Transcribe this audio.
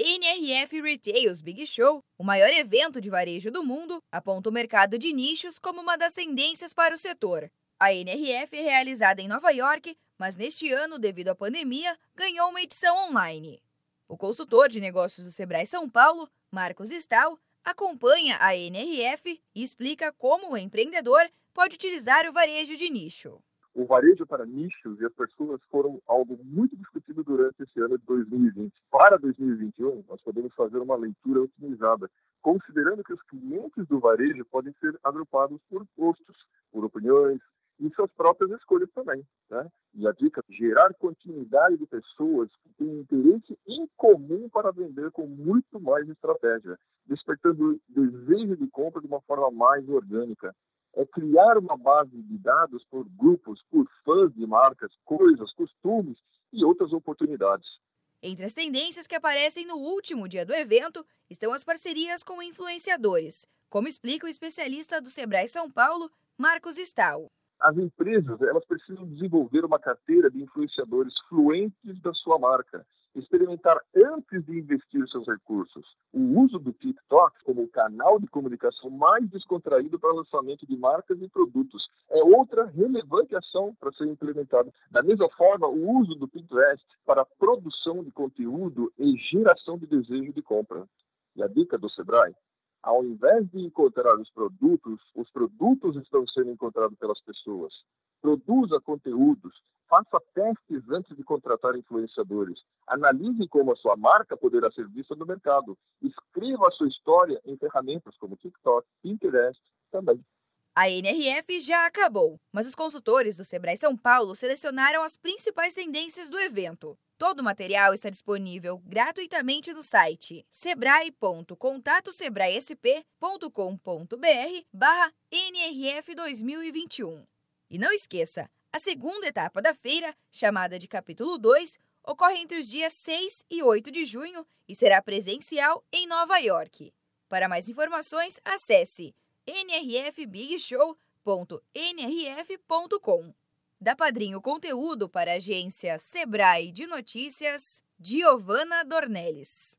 NRF Retails Big Show, o maior evento de varejo do mundo, aponta o mercado de nichos como uma das tendências para o setor. A NRF é realizada em Nova York, mas neste ano, devido à pandemia, ganhou uma edição online. O consultor de negócios do Sebrae São Paulo, Marcos Stal, acompanha a NRF e explica como o empreendedor pode utilizar o varejo de nicho. O varejo para nichos e as pessoas foram algo muito discutido durante esse ano de 2020. Para 2021, nós podemos fazer uma leitura otimizada, considerando que os clientes do varejo podem ser agrupados por gostos, por opiniões, e suas próprias escolhas também. Né? E a dica gerar continuidade de pessoas que têm interesse em comum para vender com muito mais estratégia, despertando desejo de compra de uma forma mais orgânica. É criar uma base de dados por grupos, por fãs de marcas, coisas, costumes e outras oportunidades. Entre as tendências que aparecem no último dia do evento estão as parcerias com influenciadores, como explica o especialista do Sebrae São Paulo, Marcos Stal. As empresas elas precisam desenvolver uma carteira de influenciadores fluentes da sua marca, experimentar antes de investir seus recursos. O uso do TikTok como canal de comunicação mais descontraído para lançamento de marcas e produtos é outra relevante ação para ser implementada. Da mesma forma, o uso do Pinterest para produção de conteúdo e geração de desejo de compra. E a dica do Sebrae ao invés de encontrar os produtos, os produtos estão sendo encontrados pelas pessoas. Produza conteúdos, faça testes antes de contratar influenciadores. Analise como a sua marca poderá ser vista no mercado. Escreva a sua história em ferramentas como TikTok, Pinterest também. A NRF já acabou, mas os consultores do Sebrae São Paulo selecionaram as principais tendências do evento. Todo o material está disponível gratuitamente no site sebrae.contatosebraesp.com.br barra NRF 2021. E não esqueça, a segunda etapa da feira, chamada de Capítulo 2, ocorre entre os dias 6 e 8 de junho e será presencial em Nova York. Para mais informações, acesse nrfbigshow.nrf.com. Da Padrinho Conteúdo para a agência Sebrae de Notícias, Giovana Dornelles.